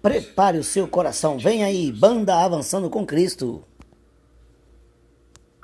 Prepare o seu coração. Vem aí, banda avançando com Cristo.